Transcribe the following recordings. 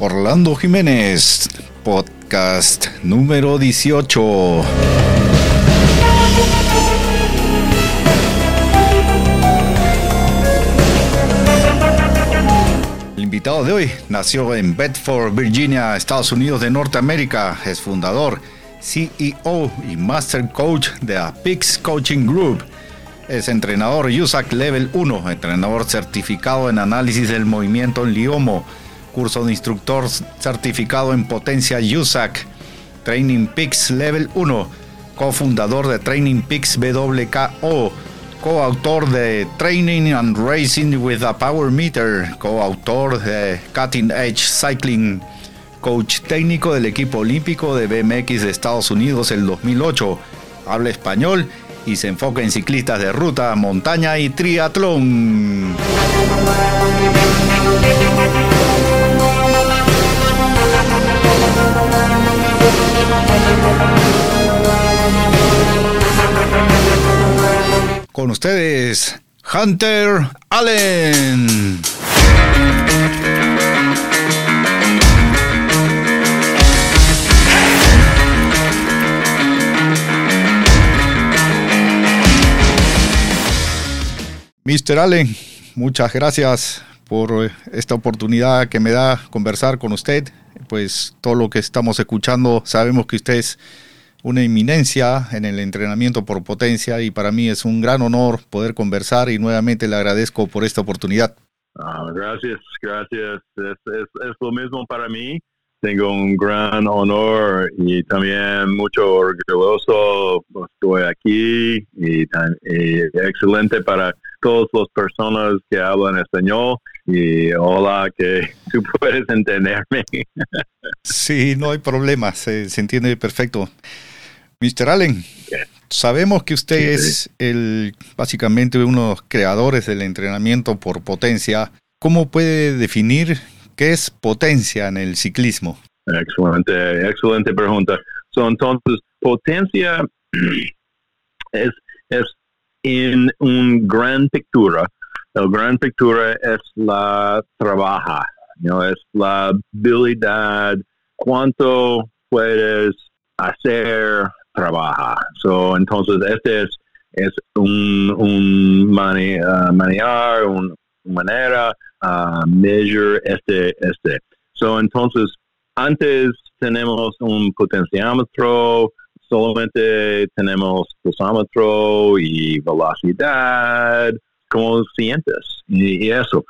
Orlando Jiménez, podcast número 18. El invitado de hoy nació en Bedford, Virginia, Estados Unidos de Norteamérica. Es fundador, CEO y Master Coach de Apix Coaching Group. Es entrenador USAC Level 1, entrenador certificado en análisis del movimiento en Liomo. Curso de instructor certificado en potencia USAC, Training Peaks Level 1, cofundador de Training Peaks WKO, coautor de Training and Racing with a Power Meter, coautor de Cutting Edge Cycling, coach técnico del equipo olímpico de BMX de Estados Unidos el 2008, habla español y se enfoca en ciclistas de ruta, montaña y triatlón. Con ustedes, Hunter Allen. Mr. Allen, muchas gracias por esta oportunidad que me da conversar con usted. Pues todo lo que estamos escuchando, sabemos que usted es una eminencia en el entrenamiento por potencia y para mí es un gran honor poder conversar y nuevamente le agradezco por esta oportunidad. Ah, gracias, gracias. Es, lo mismo para mí. Tengo un gran honor y también mucho orgulloso. Estoy aquí y, y excelente para todas las personas que hablan español y hola, que tú puedes entenderme. sí, no hay problema, se, se entiende perfecto. Mr. Allen, sabemos que usted es el básicamente uno de los creadores del entrenamiento por potencia. ¿Cómo puede definir qué es potencia en el ciclismo? Excelente, excelente pregunta. entonces, potencia es, es en un gran pictura. El gran pictura es la trabaja, ¿no? es la habilidad, cuánto puedes hacer trabaja. So, entonces, este es, es un, un mani, uh, manejar, una manera, uh, measure este, este. So, entonces, antes tenemos un potenciómetro, solamente tenemos pulsómetro y velocidad, como sientes y, eso.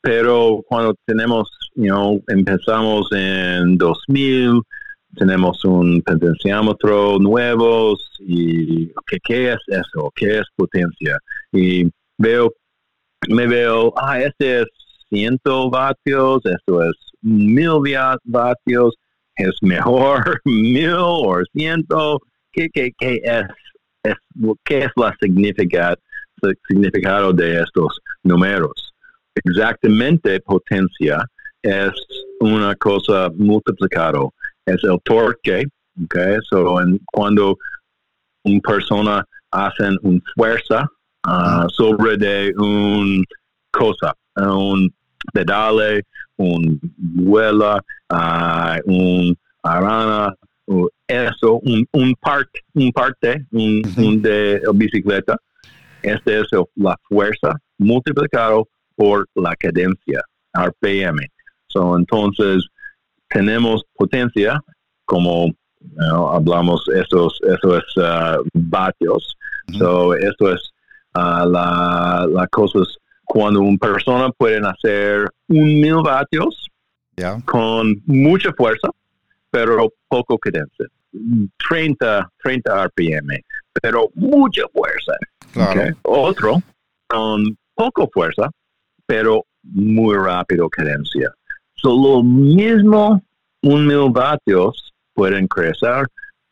Pero cuando tenemos, you know, empezamos en 2000, tenemos un potenciómetro nuevo y ¿qué, es eso? ¿Qué es potencia? Y veo, me veo, ah, este es 100 vatios, esto es 1000 vatios, es mejor 1000 o 100, ¿qué, qué, qué es, es, ¿qué es la significado, significado de estos números? Exactamente potencia es una cosa multiplicado es el torque, okay? So, en, cuando una persona hace una fuerza uh, sobre de un cosa, un pedale, un vuela, uh, un arana, eso, un, un, part, un parte un, un de bicicleta. Este es la fuerza multiplicado por la cadencia, RPM. So, entonces, tenemos potencia, como hablamos, esos, eso es uh, vatios. So, esto es uh, la, la cosa cuando una persona puede hacer un mil vatios con mucha fuerza, pero poco cadencia. 30, 30 RPM, pero mucha fuerza. Otro con poco fuerza, pero muy rápido cadencia. So, lo mismo, un mil vatios pueden crecer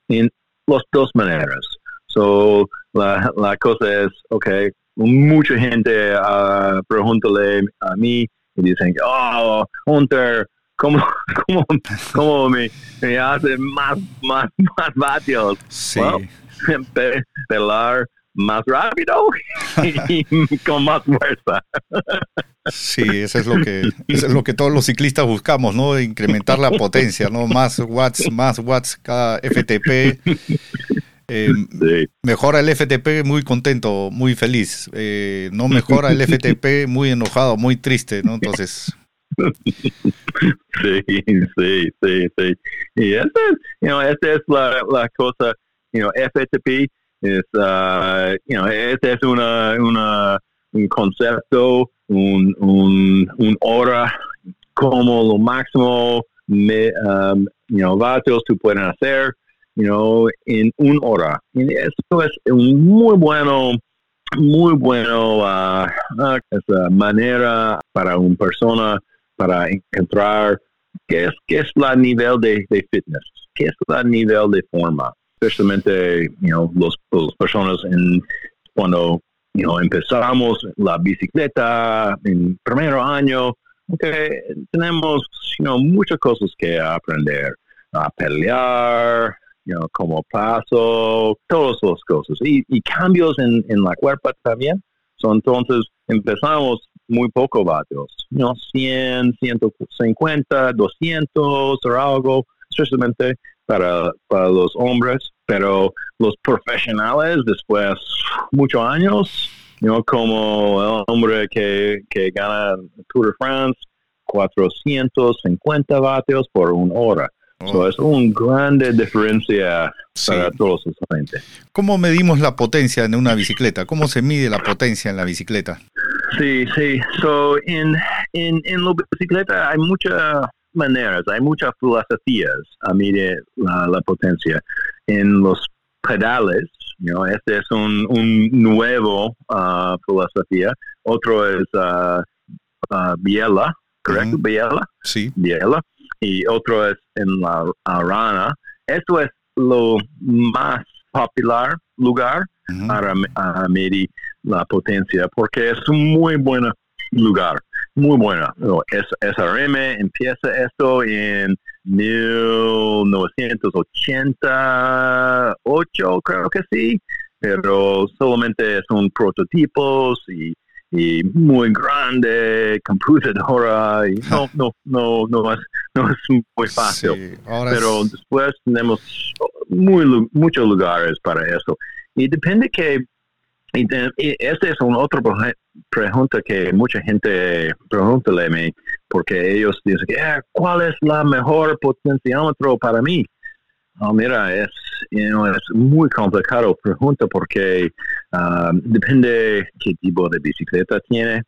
en las dos maneras. So, la, la cosa es, ok, mucha gente uh, pregúntale a mí y dicen, oh, Hunter, ¿cómo, cómo, cómo me, me, hace más, más, más vatios? Sí. pelar más rápido y con más fuerza. Sí, eso es lo que eso es lo que todos los ciclistas buscamos, ¿no? Incrementar la potencia, ¿no? Más watts, más watts cada FTP. Eh, mejora el FTP muy contento, muy feliz. Eh, no mejora el FTP muy enojado, muy triste, ¿no? Entonces. Sí, sí, sí, sí. Y esta es, you know, esta es la, la cosa, you know, FTP es, uh, you know, es una, una, un concepto, un, un, un hora como lo máximo me, um, you know, vatios tú pueden hacer, you know, en un hora. Esto es un muy bueno, muy bueno uh, esa manera para una persona para encontrar qué es, qué es la nivel de, fitness, qué es la nivel de forma especialmente you los, las personas en, cuando you empezamos la bicicleta en primer año, okay, tenemos you muchas cosas que aprender, a pelear, you know, como paso, todas las cosas. Y, y cambios en, en, la cuerpo también. So, entonces empezamos muy poco vatios, ¿no? 100, 150, 200 o algo, especialmente para, para los hombres, pero los profesionales después muchos años, ¿no? como el hombre que, que gana Tour de France, 450 vatios por una hora. Oh. es una grande diferencia para todos gente. ¿Cómo medimos la potencia en una bicicleta? ¿Cómo se mide la potencia en la bicicleta? Sí, sí. So, en, en, en la bicicleta hay mucha maneras, hay muchas filosofías a medir la, potencia. En los pedales, ¿no? este es un, un nuevo uh, filosofía. Otro es uh, uh, biela, ¿correcto? Biela. Sí. Biela. Y otro es en la rana. Esto es lo más popular lugar para medir la potencia porque es un muy buen lugar muy buena. SRM empieza esto en 1988, creo que sí, pero solamente son prototipos y, y muy grande, computadora, y no, no, no, no, es, no es muy fácil. pero después tenemos muy, muchos lugares para eso. Y depende que y, este es un otro pregunta que mucha gente pregunta a mí, porque ellos dicen, ah, ¿cuál es la mejor potenciómetro para mí? Oh, mira, es, es muy complicado pregunta porque um, depende qué tipo de bicicleta tiene,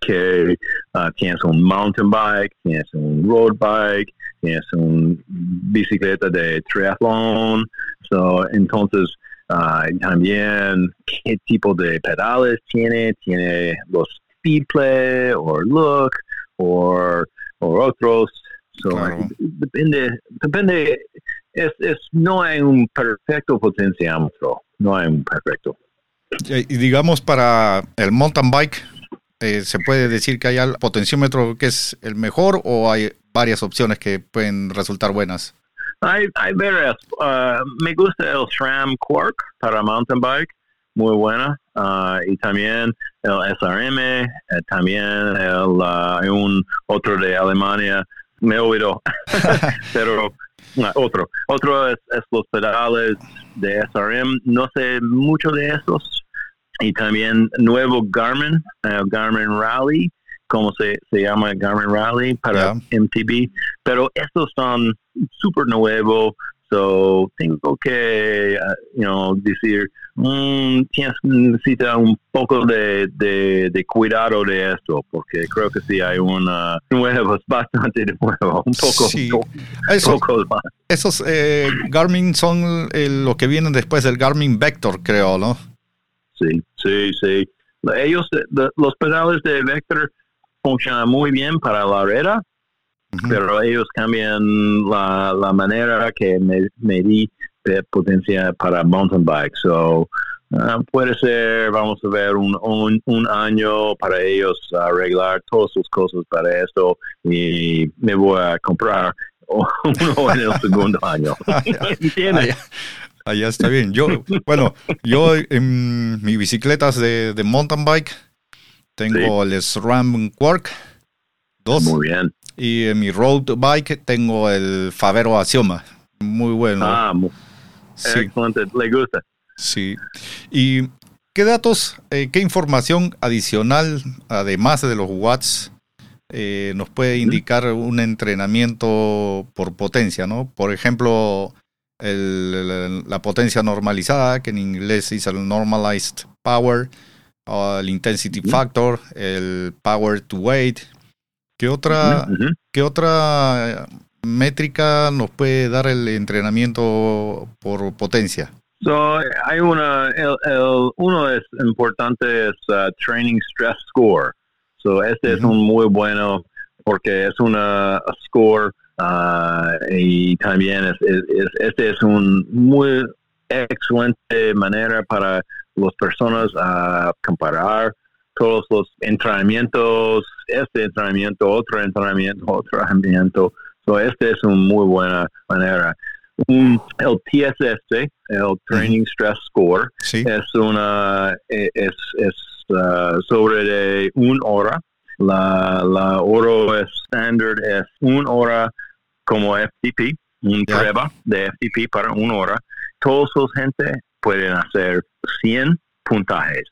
que uh, tienes un mountain bike, tienes un road bike, tienes un bicicleta de triatlón, so, entonces Ah, también qué tipo de pedales tiene, tiene los speedplay o look o otros. Depende, depende, es, es, no hay un perfecto potenciómetro, no hay un perfecto. Y digamos para el mountain bike, eh, ¿se puede decir que hay el potenciómetro que es el mejor o hay varias opciones que pueden resultar buenas? Hay, hay varias. Uh, me gusta el SRAM Quark para mountain bike, muy buena. Uh, y también el SRM, eh, también el, uh, un otro de Alemania, me olvidó, pero otro. Otro es, los pedales de SRM, no sé mucho de esos. Y también nuevo Garmin, Garmin Rally, como se, se llama Garmin Rally para MTB, pero estos son súper nuevos, so tengo que, uh, you know, decir, mm, tienes, necesita un poco de, de, cuidado de esto, porque creo que sí hay una nuevos, bastante de nuevo, un poco, sí. más. Esos eh, Garmin son eh, lo que vienen después del Garmin Vector, creo, ¿no? Sí, sí, sí. Ellos, los pedales de Vector funciona muy bien para la pero ellos cambian la, manera que me, di de potencia para mountain bike. So, Ah, puede ser, vamos a ver, un, un, año para ellos arreglar todas sus cosas para esto y me voy a comprar uno en el segundo año. Allá, está bien. Yo, bueno, yo en mis bicicletas de, de mountain bike tengo el SRAM Quark 2. Muy bien. Y en mi road bike tengo el Favero Axioma. Muy bueno. Ah, sí. Le gusta. Sí. ¿Y qué datos, eh, qué información adicional, además de los watts, eh, nos puede indicar un entrenamiento por potencia, ¿no? Por ejemplo, la potencia normalizada, que en inglés es el normalized power, el intensity factor, el power to weight. ¿Qué otra, ¿qué otra métrica nos puede dar el entrenamiento por potencia? So, hay una, el, uno es importante es uh, Training Stress Score. So, este es un muy bueno porque es una score uh, y también es, este es un muy excelente manera para las personas a comparar todos los entrenamientos, este entrenamiento, otro entrenamiento, otro entrenamiento. So, este es una muy buena manera un, el TSS, el Training Stress Score, es una e, es, es uh, sobre de una hora. La, la oro estándar es una hora como FTP, un prueba de FTP para una hora. Todos los gente pueden hacer 100 puntajes.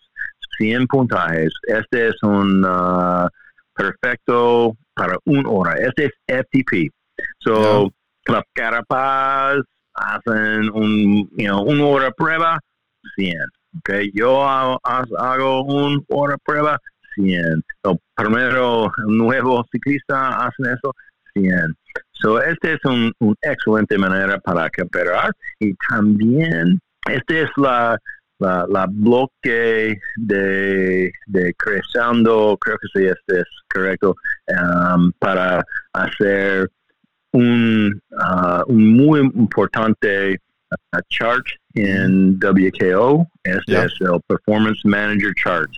100 puntajes. Este es un uh, perfecto para una hora. Este es FTP. So, Club Carapaz hacen un, you know, una hora prueba, 100. Okay, yo hago, hago una hora prueba, 100. So, primero, nuevo ciclista hacen eso, 100. So, este es un, un excelente manera para comparar y también este es la, la, la bloque de, de creciendo, creo que sí, este es correcto, um, para hacer un, uh, un muy importante uh, chart en WKO, este es el Performance Manager Chart,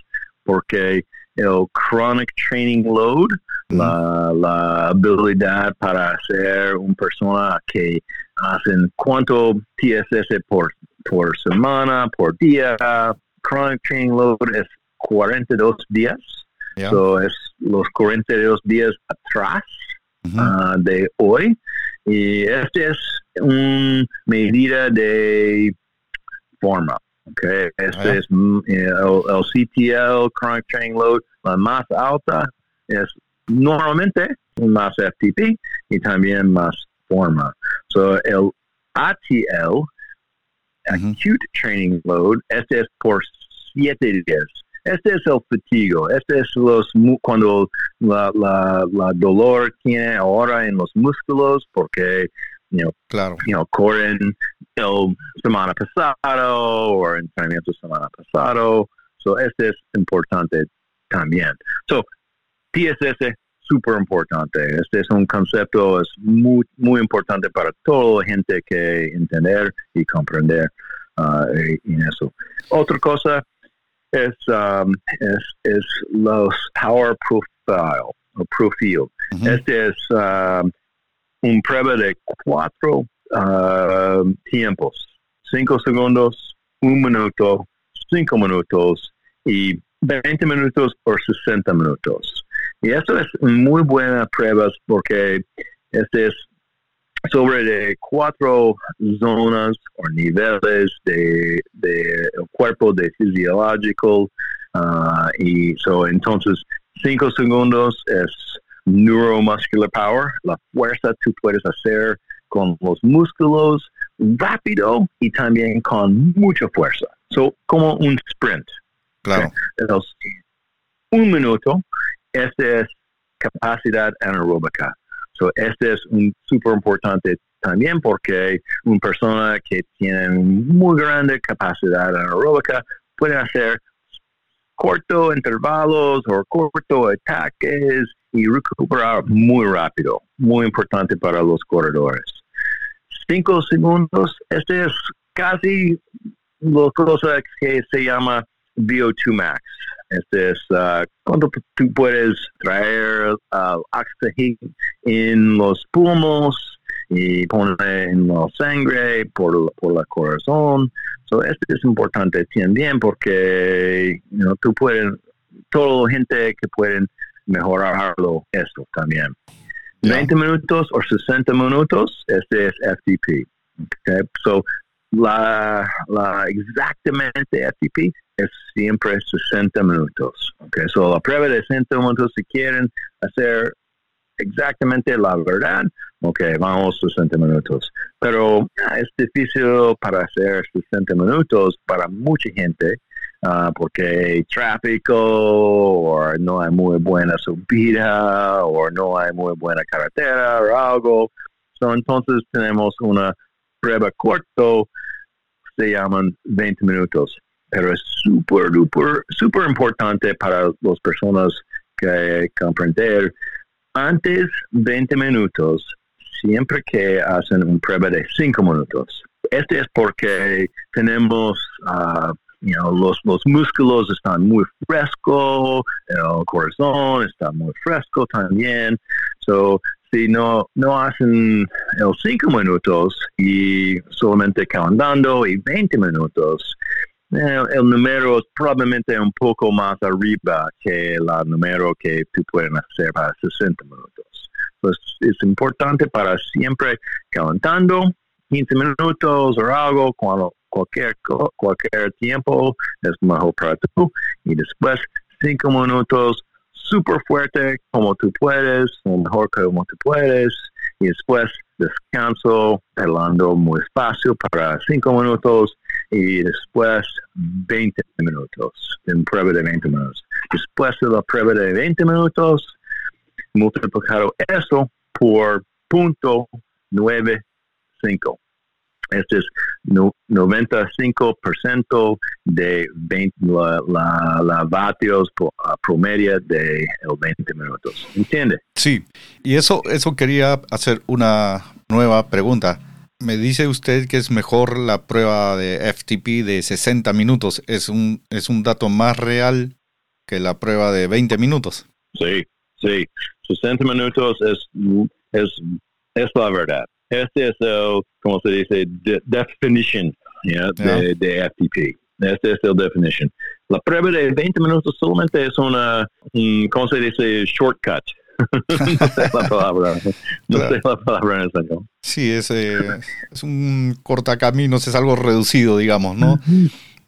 porque el Chronic Training Load, la, la, habilidad para ser una persona que hacen cuánto TSS por, por semana, por día, Chronic Training Load es 42 días, so es los 42 días atrás Ah, de hoy. Y este es una medida de forma. Okay. Este ah. es mm, eh, el, CTL, Chronic Training Load, la más alta es normalmente más FTP y también más forma. So, el ATL, Acute Training Load, este es por siete días. Este es el fatigo, este es los cuando la, la, la dolor tiene ahora en los músculos porque you claro. you corren el semana pasado o entrenamiento semana pasado. So este es importante también. So TSS súper importante. Este es un concepto es muy muy importante para toda la gente que entender y comprender uh, en eso. Otra cosa es, um, es, es, los Power Profile o Profil. Este es um, un prueba de cuatro um, tiempos. Cinco segundos, un minuto, cinco minutos y 20 minutos o 60 minutos. Y esto es muy buena prueba porque este es sobre de cuatro zonas o niveles de, de cuerpo de fisiológico uh, y so, entonces cinco segundos es neuromuscular power la fuerza tú puedes hacer con los músculos rápido y también con mucha fuerza. So como un sprint. Claro. Un minuto este es capacidad anaeróbica So, este es un súper importante también porque una persona que tiene muy grande capacidad anaeróbica puede hacer corto intervalos o corto ataques y recuperar muy rápido. Muy importante para los corredores. Cinco segundos, este es casi cosas que se llama VO2 max. Este es uh, cuando tú puedes traer uh, oxígeno en los pulmones y poner en la sangre por, por la corazón. So, esto es importante también porque you tú puedes, toda la gente que pueden mejorarlo esto también. 20 minutos o 60 minutos, este es FTP. Okay? So, la, la exactamente FTP es siempre 60 minutos. Okay? So, la prueba de 60 minutos, si quieren hacer exactamente la verdad, ok, vamos 60 minutos. Pero ah, es difícil para hacer 60 minutos para mucha gente uh, porque tráfico o no hay muy buena subida o no hay muy buena carretera o algo. So, entonces tenemos una prueba corto, se llaman 20 minutos. Pero es súper, súper, súper importante para las personas que comprender antes 20 minutos, siempre que hacen una prueba de 5 minutos. Este es porque tenemos uh, you know, los, los músculos están muy frescos, el corazón está muy fresco también. So, si no, no hacen el 5 minutos y solamente calentando y 20 minutos, el, el, número probablemente un poco más arriba que el número que tú puedes hacer para 60 minutos. Pues es importante para siempre calentando 15 minutos o algo cuando cualquier, cualquier tiempo es mejor para tú. Y después, cinco minutos súper fuerte como tú puedes, o mejor como tú puedes. Y después descanso, hablando muy espacio para cinco minutos y después 20 minutos, en prueba de 20 minutos. Después de la prueba de 20 minutos, multiplicado eso por punto 95. Este es 95% de 20, la, vatios promedio de 20 minutos. ¿Entiende? Sí, y eso, eso quería hacer una nueva pregunta. Me dice usted que es mejor la prueba de FTP de 60 minutos. ¿Es un, es un dato más real que la prueba de 20 minutos? Sí, sí. 60 minutos es, es, es la verdad. Este es el, como se dice, definition de, de, FTP. Este es el definition. La prueba de 20 minutos solamente es una, ¿cómo se dice? Shortcut. No sé la palabra. No sé la palabra en español. Sí, es, eh, es un cortacaminos, es algo reducido, digamos, ¿no?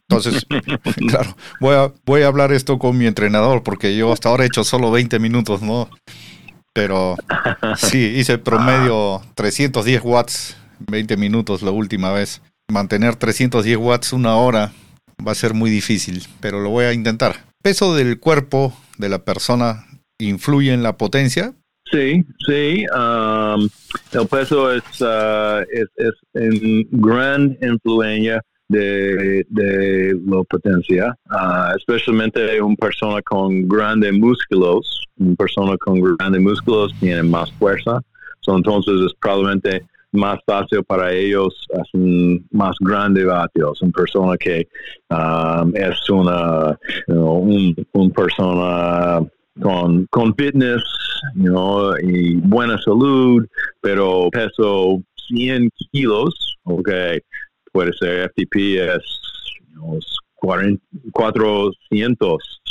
Entonces, claro, voy a, voy a hablar esto con mi entrenador porque yo hasta ahora he hecho solo 20 minutos, ¿no? Pero sí, hice promedio 310 watts, 20 minutos la última vez. Mantener 310 watts una hora va a ser muy difícil, pero lo voy a intentar. ¿Peso del cuerpo de la persona influye en la potencia? Sí, sí. Um, el peso es, uh, es, es en gran influencia de, de la potencia, uh, especialmente una persona con grandes músculos, una persona con grandes músculos tiene más fuerza, entonces es probablemente más fácil para ellos hacer más grandes vatios, una persona que um, es una, un, persona con, con fitness y buena salud, pero peso 100 kilos, okay, puede ser FTP es 400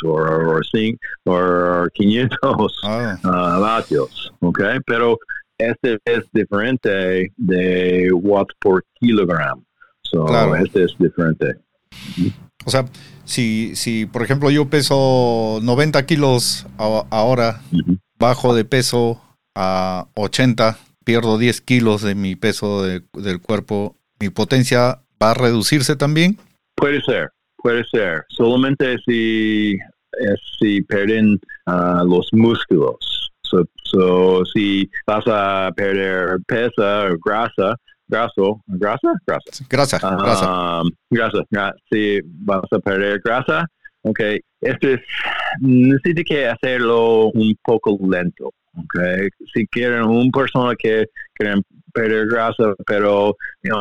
o 500 ah. uh, vatios, okay? Pero este es diferente de watts por kilogramo. So, este es diferente. O sea, si, si por ejemplo yo peso 90 kilos ahora, bajo de peso a 80, pierdo 10 kilos de mi peso del cuerpo mi potencia va a reducirse también? Puede ser, puede ser. Solamente si, si pierden ah, los músculos. So, si vas a perder pesa o grasa, graso, grasa, grasa, grasa, grasa, um, grasa, si vas a perder. Grasa, ok, esto es, necesita que hacerlo un poco lento, Okay. Si quieren una persona que quieren perder grasa, pero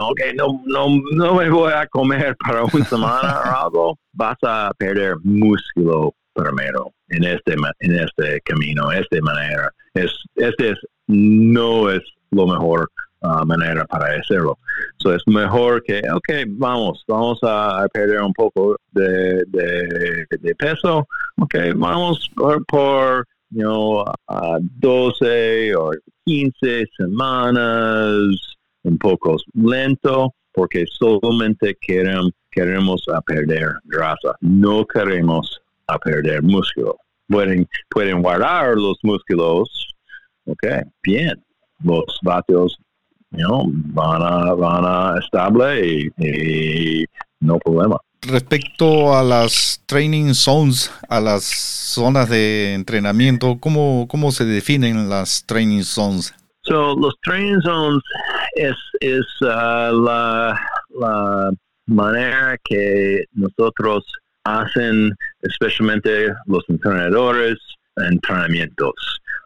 okay, no, no, no me voy a comer para una semana o algo, vas a perder músculo primero en este en este camino, esta manera. Es, este es, no es lo mejor uh, manera para hacerlo. So es mejor que, ok, vamos, vamos a perder un poco de, de, peso, ok, vamos por, por you know, uh, 12 o 15 semanas, un poco lento, porque solamente queremos, queremos a perder grasa, no queremos a perder músculo. Pueden, pueden guardar los músculos, ok, bien, los vatios you van a, van a estable y, no problema. Respecto a las training zones, a las zonas de entrenamiento, ¿cómo, cómo se definen las training zones? So, los training zones es, es uh, la, la manera que nosotros hacen, especialmente los entrenadores, entrenamientos.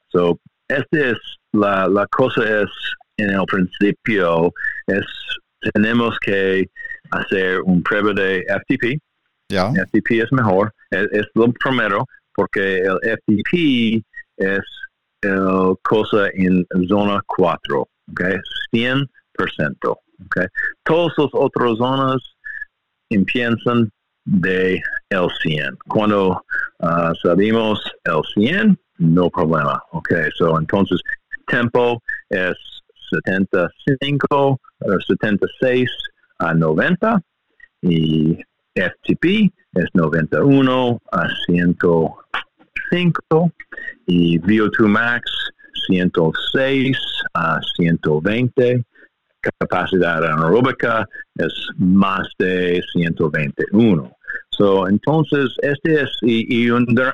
So, este es la, la cosa es en el principio es tenemos que hacer un prueba de FTP. FTP es mejor, es, lo primero, porque el FTP es el cosa en zona 4, okay? 100%. Okay? Todas las otras zonas empiezan de el 100. Cuando uh, sabemos el 100, no problema. Okay, so entonces, tempo es 75, 76 a 90 y FTP es 91 a 105 y VO2 Max 106 a 120. Capacidad anaeróbica es más de 121. So, entonces, este es y, y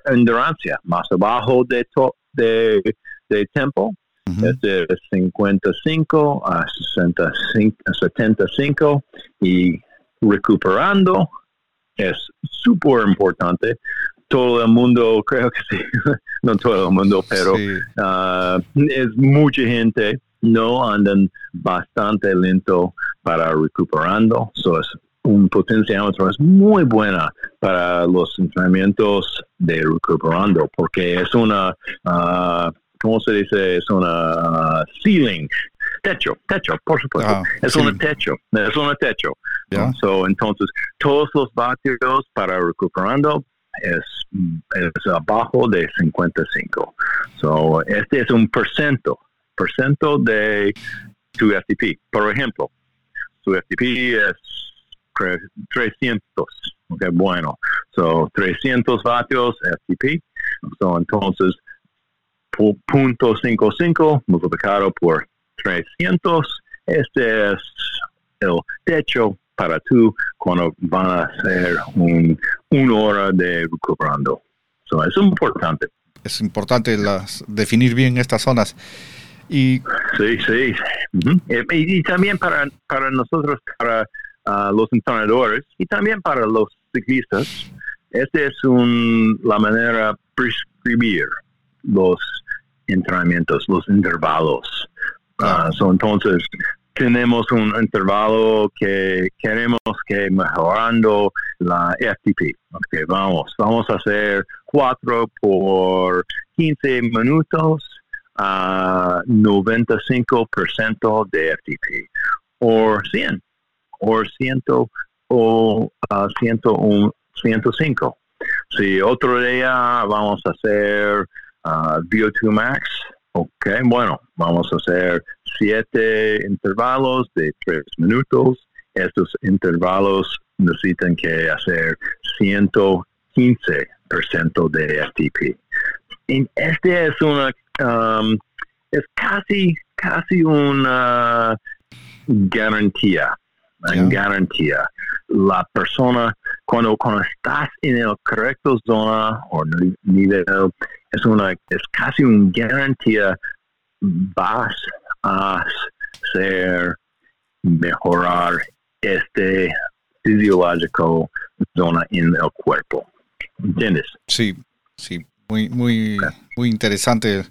endurancia más abajo de, to, de, de tiempo es de 55 a 65, 75 y recuperando es súper importante. Todo el mundo, creo que sí, no todo el mundo, pero ah, es mucha gente no andan bastante lento para recuperando. So es un potenciómetro es muy buena para los entrenamientos de recuperando porque es una uh, ¿cómo se dice? Es una ceiling, techo, techo, por supuesto. Ah, es un techo, es un techo. So, entonces, todos los vatios para recuperando es, es abajo de 55. So, este es un porcento, porcento de tu FTP. Por ejemplo, su FTP es 300. Okay, bueno. So, 300 vatios FTP. So, entonces, punto .55 multiplicado por 300. Este es el techo para tú cuando van a hacer un, una hora de recuperando. So, es importante. Es importante las, definir bien estas zonas. Y, sí, sí. Eh, y, también para, para nosotros, para ah, los entrenadores y también para los ciclistas, esta es un, la manera prescribir los entrenamientos, los intervalos. Ah, entonces, tenemos un intervalo que queremos que mejorando la FTP. Okay, vamos, vamos a hacer 4 por 15 minutos a 95% de FTP. O 100, o 100 o 105. Si otro día vamos a hacer uh, VO2 Max. Ok, bueno, vamos a hacer siete intervalos de tres minutos. Estos intervalos necesitan que hacer 115% de FTP. Y este es una, um, es casi, casi una garantía garantía. La persona, cuando, cuando estás en el correcto zona o nivel, es una, es casi una garantía, vas a ser mejorar este fisiológico zona en el cuerpo. ¿Entiendes? Sí, sí, muy, muy, muy interesante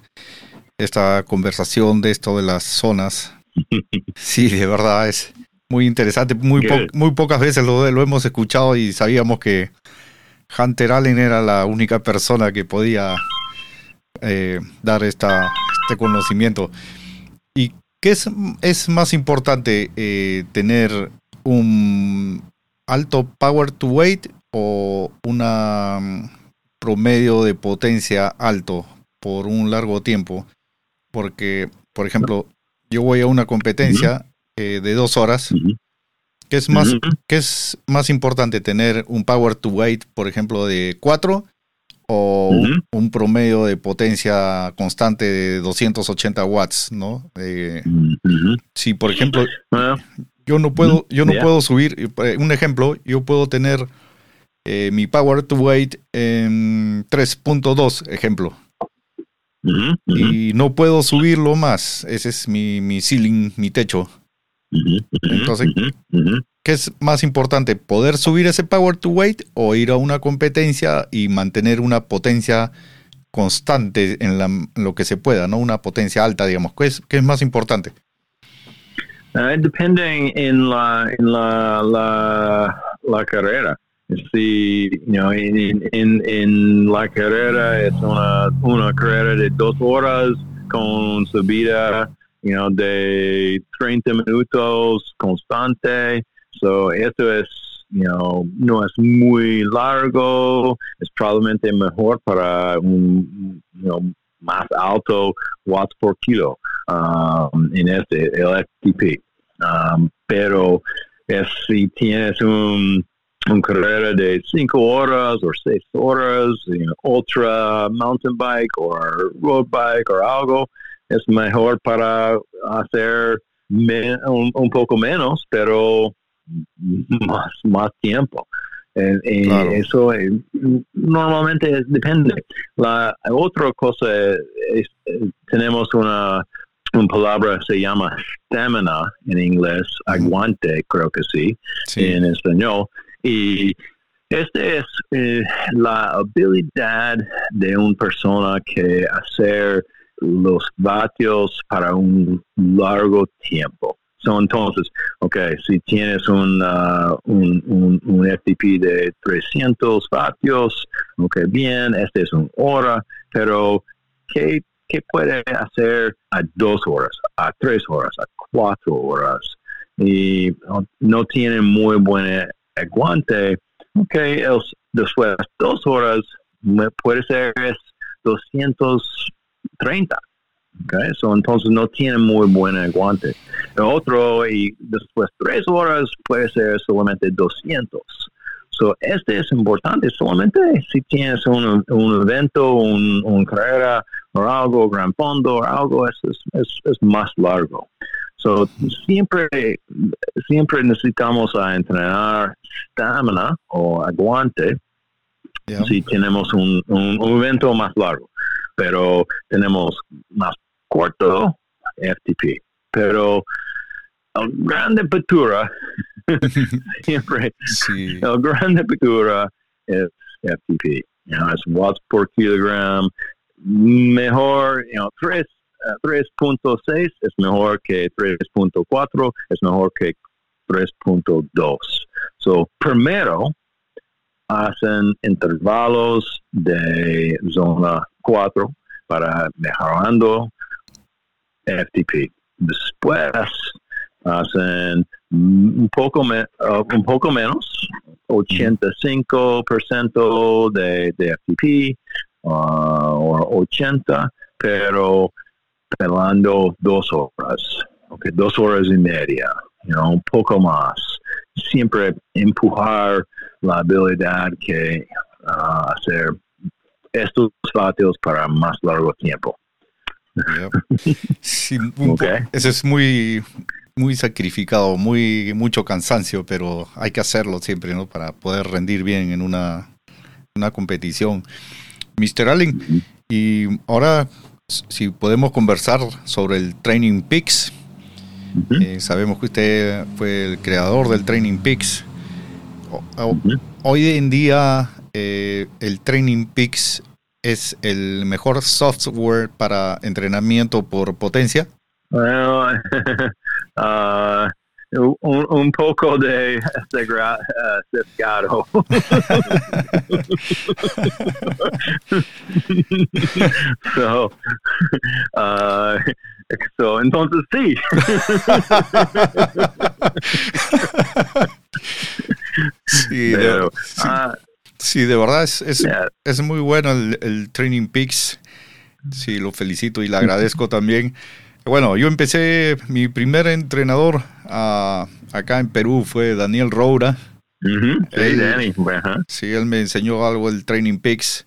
esta conversación de esto de las zonas. Sí, de verdad es muy interesante. Muy, muy pocas veces lo, lo hemos escuchado y sabíamos que Hunter Allen era la única persona que podía eh, dar esta, este conocimiento. ¿Y qué es, es más importante eh, tener un alto power to weight o una mm, promedio de potencia alto por un largo tiempo? Porque, por ejemplo, yo voy a una competencia eh, de dos horas. ¿Qué es, más, es más importante tener un power to weight, por ejemplo, de 4 o un, promedio de potencia constante de 280 watts, ¿no? Si, por ejemplo, yo no puedo, yo no puedo subir, eh, un ejemplo, yo puedo tener eh, mi power to weight en 3.2, ejemplo. Y no puedo subirlo más. Ese es mi, mi ceiling, mi techo. Entonces, ¿qué es más importante? ¿Poder subir ese power to weight o ir a una competencia y mantener una potencia constante en, lo que se pueda, no una potencia alta, digamos? ¿Qué es, qué es más importante? Uh, depende en la, en la, la, la carrera si you know, en, en, en, la carrera es una, una carrera de dos horas con subida you know, de 30 minutos constante. So, esto es, you know, no es muy largo, es probablemente mejor para un, you know, más alto watts por kilo um, en este, el FTP. Um, pero es si tienes un una carrera de cinco horas o seis horas, ultra mountain bike o road bike o algo, es mejor para hacer un, poco menos, pero más, más tiempo. Eh, eh, eso eh, normalmente depende. La otra cosa es, tenemos una, una palabra se llama stamina en inglés, aguante, creo que sí. en español. Y esta es la habilidad de una persona que hacer los vatios para un largo tiempo. So, entonces, ok, si tienes un, uh, un, un, FTP de 300 vatios, ok, bien, este es una hora, pero ¿qué, ¿qué puede hacer a dos horas, a tres horas, a cuatro horas? Y no, tiene muy buen aguante, ok, después de dos horas puede ser 200 30. Okay, so entonces no tiene muy buen aguante. El otro, y después tres horas, puede ser solamente 200. So, este es importante solamente si tienes un, evento, un, carrera o algo, gran fondo o algo, es, más largo. So, siempre, siempre necesitamos entrenar stamina o aguante si tenemos un, un, un evento más largo pero tenemos más corto FTP. Pero el grande apertura, siempre, el grande apertura es FTP. You know, es watts por kilogram. Mejor, you know, 3, 3.6 es mejor que 3.4, es mejor que 3.2. So, primero, hacen intervalos de zona 4 para mejorando FTP. Después hacen un poco, uh, un poco menos, 85% de, de FTP uh, o 80, pero pelando dos horas, okay, dos horas y media, un poco más. Siempre empujar la habilidad que uh, hacer estos patios para más largo tiempo. Eso es muy, muy sacrificado, muy mucho cansancio, pero hay que hacerlo siempre, ¿no? Para poder rendir bien en una, una competición. Mr. Allen, y ahora si podemos conversar sobre el Training Peaks. Eh, sabemos que usted fue el creador del Training Peaks. Hoy en día eh, el Training Peaks es el mejor software para entrenamiento por potencia? Bueno, uh, un, un, poco de, de gra, uh, sesgado. so, uh, so, entonces sí. sí, Pero, de, sí, uh, sí, de verdad es, es, yeah. es muy bueno el, el, Training Peaks. Sí, lo felicito y le agradezco también. Bueno, yo empecé, mi primer entrenador uh, acá en Perú fue Daniel Roura. Uh -huh. Sí, él, Danny. Uh -huh. Sí, él me enseñó algo del Training Peaks.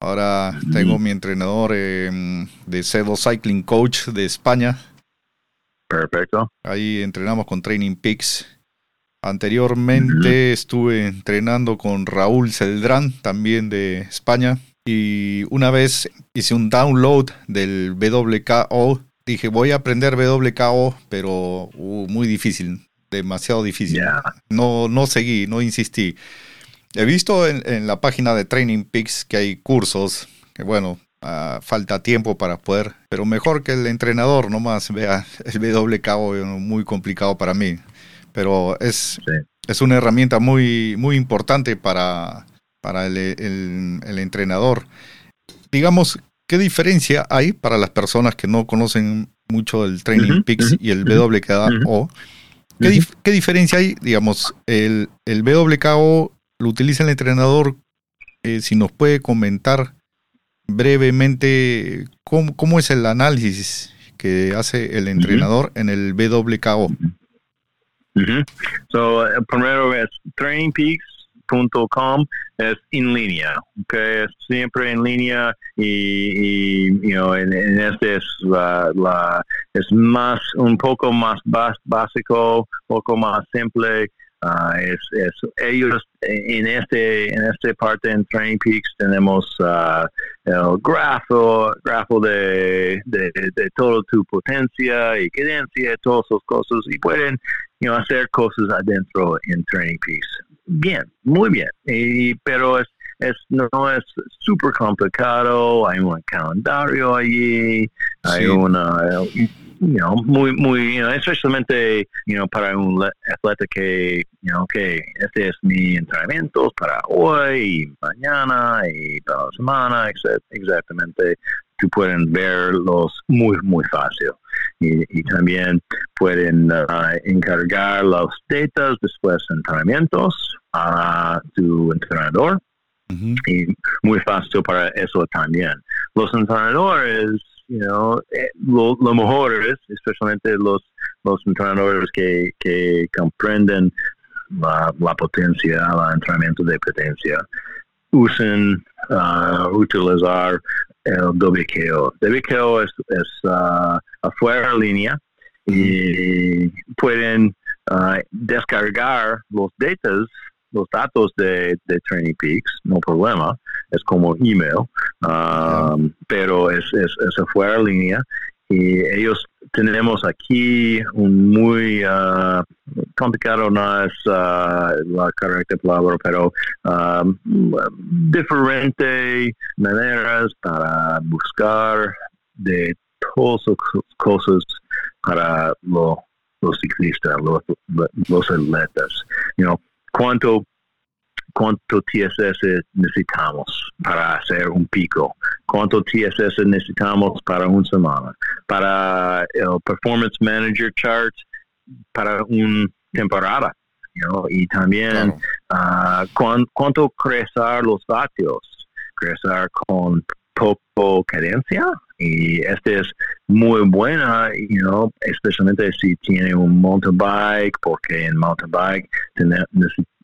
Ahora -huh. tengo mi entrenador eh, de Cedo Cycling Coach de España. Perfecto. Ahí entrenamos con Training Peaks. Anteriormente estuve entrenando con Raúl Celdrán, también de España. Y una vez hice un download del WKO dije, voy a aprender WKO, pero uh, muy difícil, demasiado difícil. Yeah. No, no seguí, no insistí. He visto en, en, la página de Training Peaks que hay cursos, que bueno, uh, falta tiempo para poder, pero mejor que el entrenador nomás vea el WKO, muy complicado para mí. Pero es, sí. es una herramienta muy, muy importante para, para el, el, el entrenador. Digamos, ¿Qué diferencia hay para las personas que no conocen mucho el Training uh -huh, Peaks uh -huh, y el WKO? ¿Qué, dif ¿Qué, diferencia hay? Digamos, el, el, WKO lo utiliza el entrenador. Eh, si nos puede comentar brevemente cómo, cómo, es el análisis que hace el entrenador en el WKO. So, primero es Training Peaks com es en línea, okay? es siempre en línea y, y you know, en, este es la, la, es más un poco más básico, un poco más simple. Uh, es, es, ellos en este en esta parte en Training Peaks tenemos uh, el grafo grafo de, de, toda tu potencia y cadencia todas esas cosas y pueden you know, hacer cosas adentro en Training Peaks bien, muy bien, y, pero es, es no es súper complicado, hay un calendario allí, sí. hay una, you know, muy, muy, you know, especialmente, you know, para un atleta que, you know, que este es mi entrenamiento para hoy, y mañana y para la semana, exactamente, tú pueden verlos muy, muy fácil. Y, y también pueden uh, encargar los datos después de entrenamientos a tu entrenador. Uh -huh. Y muy fácil para eso también. Los entrenadores, you know, eh, lo, lo mejor es, especialmente los, los entrenadores que, que comprenden la, la potencia, el entrenamiento de potencia, usen uh, utilizar el WKO. WKO es, es uh, afuera línea y pueden uh, descargar los datos los datos de, de, Training Peaks, no problema, es como email, um, pero es, es, es, afuera línea y ellos tenemos aquí un muy uh, complicado, no es uh, la correcta palabra, pero um, diferentes maneras para buscar de todas las cosas para lo, los ciclistas, los, los atletas. You know, cuánto cuánto TSS necesitamos para hacer un pico, cuánto TSS necesitamos para una semana, para el Performance Manager Chart para una temporada, you know? y también claro. uh, cuán, cuánto crecer los vatios, crecer con poco cadencia y este es muy buena, you know, especialmente si tiene un mountain bike, porque en mountain bike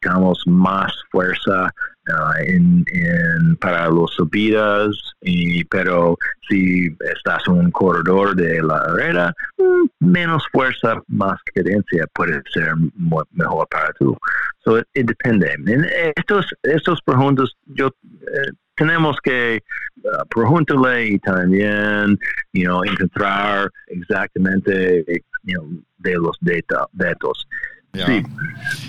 necesitamos más fuerza uh, en, para las subidas, y, pero si estás en un corredor de la arena, mm, menos fuerza, más cadencia puede ser mejor para tú. So it, depende. En estos, estos preguntas yo eh, tenemos que uh, preguntarle y también, you know, encontrar exactamente, you know, de los datos. Sí,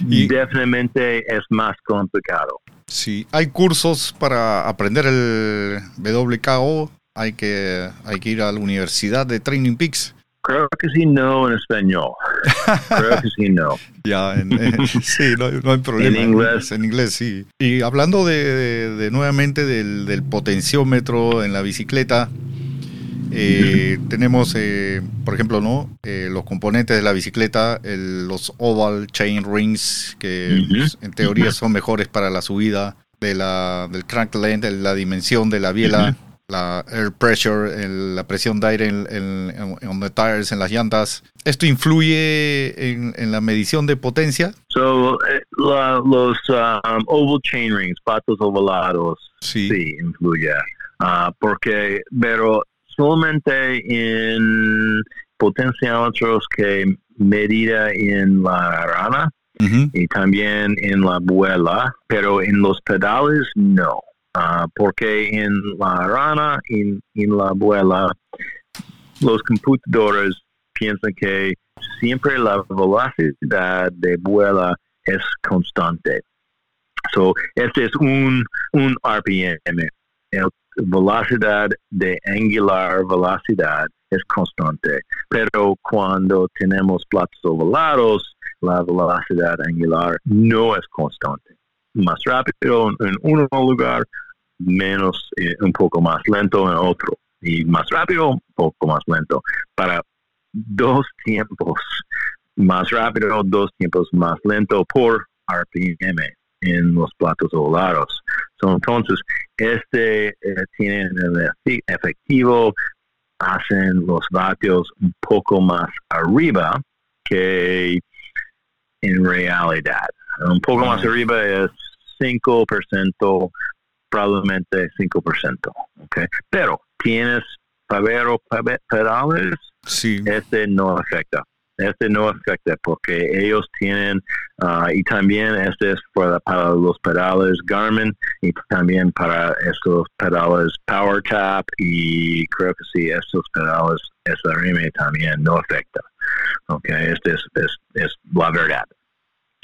y, definitivamente es más complicado. Sí, hay cursos para aprender el WKO, hay que, hay que ir a la Universidad de Training Peaks. Creo que sí, no en español. Creo que sí, no. Ya, sí, no, hay problema. En inglés. En inglés, sí. Y hablando de, nuevamente del, del, potenciómetro en la bicicleta, eh, tenemos, eh, por ejemplo, ¿no? Eh, los componentes de la bicicleta, los oval chain rings, que en teoría son mejores para la subida de la, del crank length, la dimensión de la biela la air pressure, la presión de aire en, en, los tires, en las llantas. ¿Esto influye en, en la medición de potencia? So, eh, los um, oval chain rings, patos ovalados, sí, sí influye. Uh, porque, pero solamente en potenciómetros que medida en la rana y también en la abuela, pero en los pedales no. Ah, porque en la rana y en, la abuela los computadores piensan que siempre la velocidad de vuela es constante. So, este es un, un RPM. Velocidad de angular velocidad es constante. Pero cuando tenemos platos ovalados, la velocidad angular no es constante. Más rápido en un lugar, menos, eh, un poco más lento en otro, y más rápido, un poco más lento, para dos tiempos más rápido, dos tiempos más lento por RPM en los platos ovalados. Entonces, este eh, tiene el efectivo, hacen los vatios un poco más arriba que en realidad. Un poco más arriba es 5% probablemente 5%. ¿okay? Pero tienes pavero pedales, sí. este no afecta. Este no afecta porque ellos tienen, uh, y también este es para, los pedales Garmin y también para estos pedales Power Tap y creo que sí, estos pedales SRM también no afecta. Okay, este es, es, es la verdad.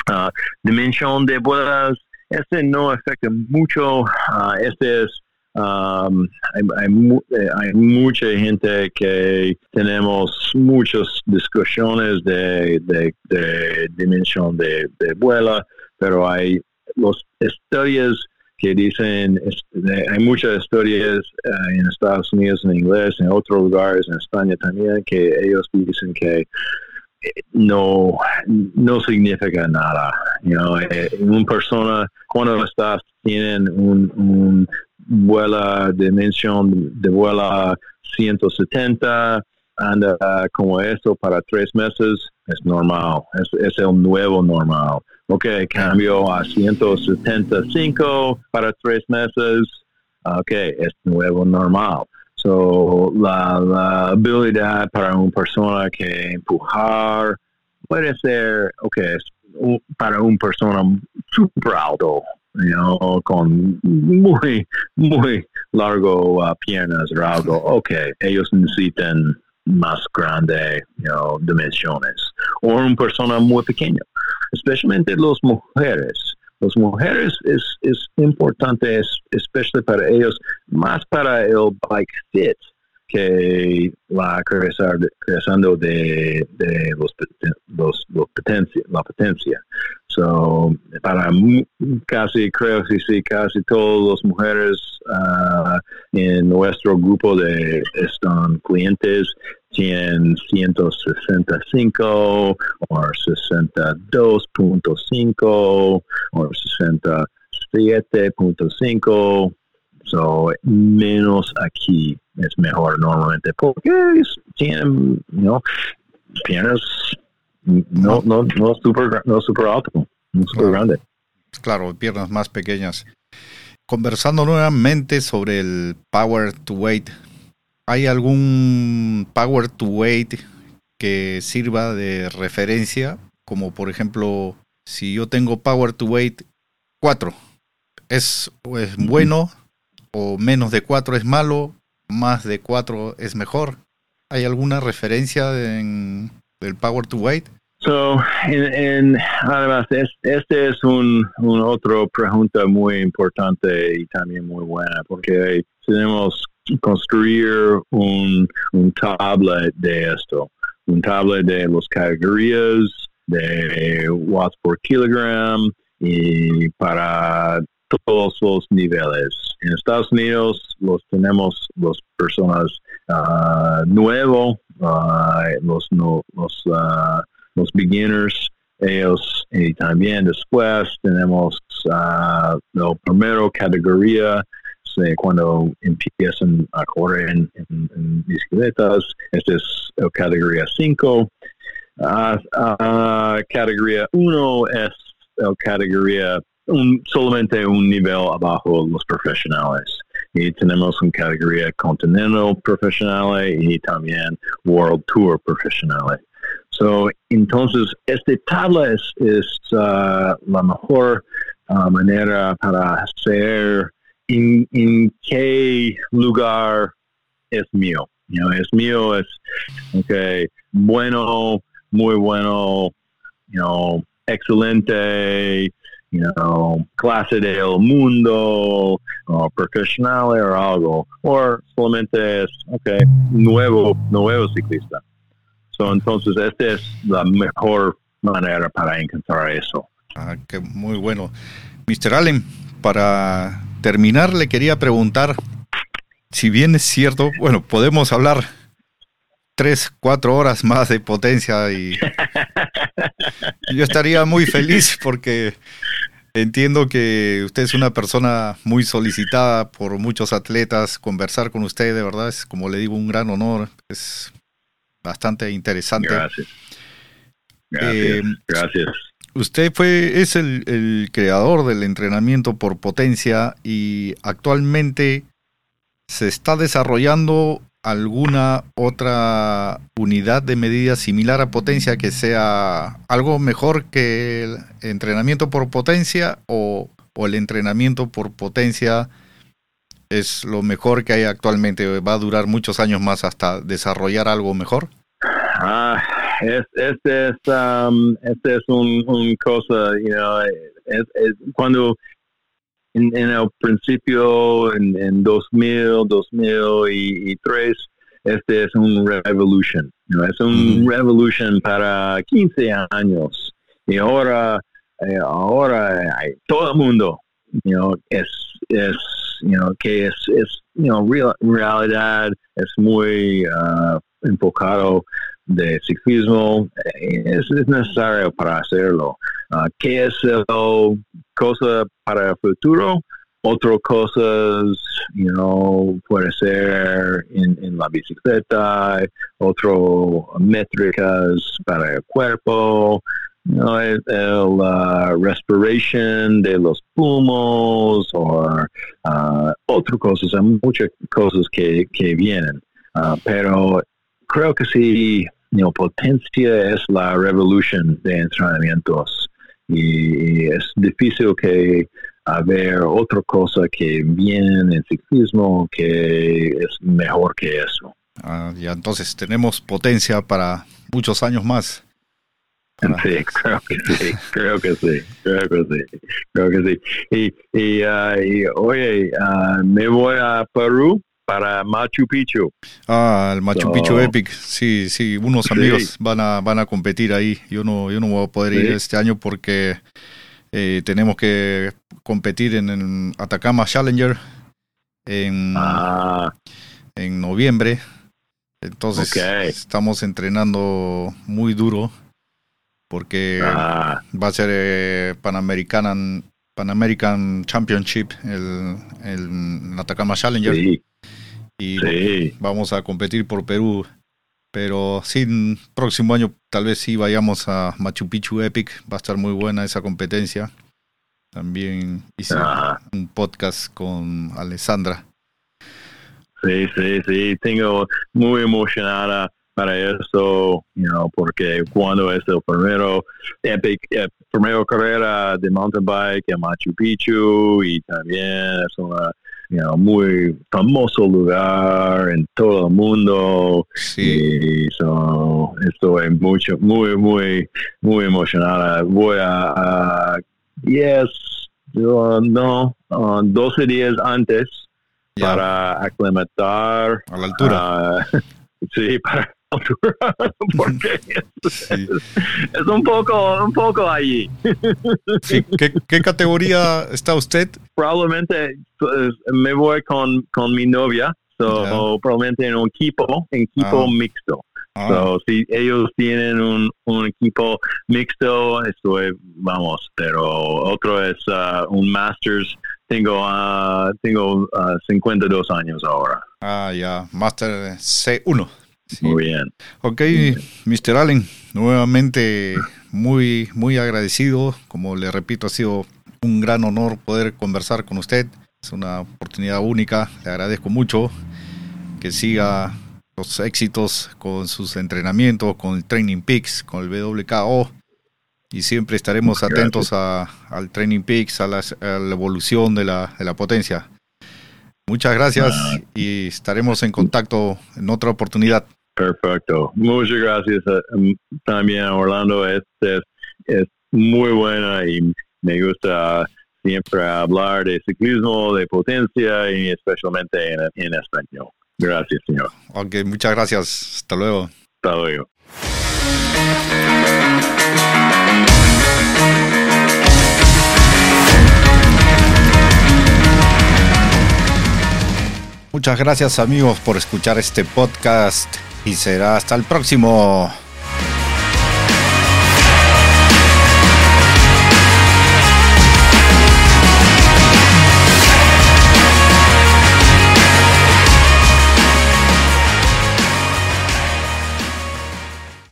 Uh, dimensión de vuelas este no afecta mucho. Uh, este es um, hay, hay, eh, hay, mucha gente que tenemos muchas discusiones de, de, de dimensión de, de, vuela, pero hay los estudios que dicen, hay muchas historias uh, en Estados Unidos en inglés, en otros lugares, en España también, que ellos dicen que no, no significa nada. You eh, una persona, cuando estás, tienen un, un vuela dimensión de vuela 170, anda como eso para tres meses, es normal, es, es el nuevo normal. Ok, cambio a 175 para tres meses, ok, es nuevo normal. So, la, habilidad para una persona que empujar puede ser, ok, para una persona super alto, you con muy, muy largo uh, piernas o algo, ok, ellos necesitan más grande you dimensiones. O una persona muy pequeña, especialmente las mujeres las mujeres es, es importante, es, especialmente para ellos, más para el bike fit que la creciendo de, de los, los, los potencia, la potencia. So, para casi, creo que sí, casi todas las mujeres uh, en nuestro grupo de están clientes tienen 165 o 62.5 o 67.5 So, menos aquí es mejor normalmente porque tienen, you piernas no, no, no super, no super alto, no super grande. Claro, piernas más pequeñas. Conversando nuevamente sobre el power to weight, ¿hay algún power to weight que sirva de referencia? Como por ejemplo, si yo tengo power to weight 4, ¿es, es bueno? ¿O menos de 4 es malo? ¿Más de 4 es mejor? ¿Hay alguna referencia en, del power to weight? So, en, además, este es un, un otro pregunta muy importante y también muy buena, porque tenemos construir un, un de esto, un tablet de las categorías de watts por kilogram y para todos los niveles. En Estados Unidos los tenemos las personas uh, nuevos, uh, los, los uh, los beginners, ellos, y también después tenemos la primera categoría, cuando empiezan a correr en, bicicletas, esta es la categoría 5. Uh, uh, categoría 1 es la categoría un, solamente un nivel abajo los profesionales. Y tenemos una categoría Continental Profesional y también World Tour Profesional. So, entonces, esta tabla es, uh, la mejor uh, manera para saber en, qué lugar es mío. You es mío, es okay, bueno, muy bueno, you excelente, you know, clase del mundo, o profesional o algo, o solamente es, nuevo, nuevo ciclista entonces, esta es la mejor manera para encontrar eso. Ah, muy bueno. Mr. Allen, para terminar, le quería preguntar si bien es cierto, bueno, podemos hablar tres, cuatro horas más de potencia y yo estaría muy feliz porque entiendo que usted es una persona muy solicitada por muchos atletas. Conversar con usted de verdad es, como le digo, un gran honor. Es bastante interesante. Gracias. Eh, gracias. Usted fue, es el, creador del entrenamiento por potencia y actualmente se está desarrollando alguna otra unidad de medida similar a potencia que sea algo mejor que el entrenamiento por potencia o, o el entrenamiento por potencia es lo mejor que hay actualmente. ¿Va a durar muchos años más hasta desarrollar algo mejor? Ah, este es, um, este es un, cosa, you es, cuando en, el principio, en, en 2000, 2003, este es un revolution, es un revolution para 15 años. Y ahora, eh, ahora hay todo el mundo, you know, es, es you know, que es, es you know, real, realidad es muy uh, enfocado de ciclismo, eh, es, es necesario para hacerlo. Uh, ¿Qué es eso? cosa para el futuro? Otras cosas, you puede ser en, la bicicleta, otras métricas para el cuerpo, no es la respiración de los pulmones o uh, otras cosas, hay muchas cosas que, que vienen. Pero creo que sí, you potencia es la revolución de entrenamientos y es difícil que haber otra cosa que viene en ciclismo que es mejor que eso. Ah, ya entonces tenemos potencia para muchos años más. Sí, creo que sí, creo que sí, creo que sí, creo que sí. Y, y, uh, oye, uh, me voy a Perú para Machu Picchu. Ah, el Machu Picchu Epic, sí, sí, unos amigos van a van a competir ahí. Yo no yo no voy a poder ir este año porque eh, tenemos que competir en el Atacama Challenger en, ah. en noviembre. Entonces estamos entrenando muy duro porque ah. va a ser eh, Pan, American, Pan American Championship, el, el Atacama Challenger. Y vamos a competir por Perú. Pero sí, próximo año tal vez sí vayamos a Machu Picchu Epic. Va a estar muy buena esa competencia. También hice ah. un podcast con Alessandra. Sí, sí, sí. Tengo muy emocionada para eso, you know, porque cuando es el primero, epic, eh, primero carrera de mountain bike en Machu Picchu y también es una muy famoso lugar en todo el mundo. Sí. Y estoy mucho, muy, muy, muy emocionada. Voy a, yes, no, 12 días antes para aclimatar. A la altura. sí, para porque es, un poco un poco allí. ¿Qué, categoría está usted? Probablemente pues, me voy con, con mi novia, so, probablemente en un equipo, en equipo ah. mixto. Ah. So, si ellos tienen un, un equipo mixto, estoy, vamos, pero otro es uh, un Masters. Tengo, uh, tengo 52 uh, años ahora. Ah, ya, Master C1. Muy bien. Ok, Mr. Allen, nuevamente muy, muy agradecido. Como le repito, ha sido un gran honor poder conversar con usted. Es una oportunidad única. Le agradezco mucho que siga los éxitos con sus entrenamientos, con el Training Peaks, con el WKO. Y siempre estaremos atentos al Training Peaks, a la, evolución de la, de la potencia. Muchas gracias ah. y estaremos en contacto en otra oportunidad. Perfecto. Muchas gracias eh, mm, también Orlando. Este es, muy buena y me gusta siempre hablar de ciclismo, de potencia y especialmente en, español. Gracias, señor. Ok, muchas gracias. Hasta luego. Hasta luego. Muchas gracias amigos por escuchar este podcast y será hasta el próximo.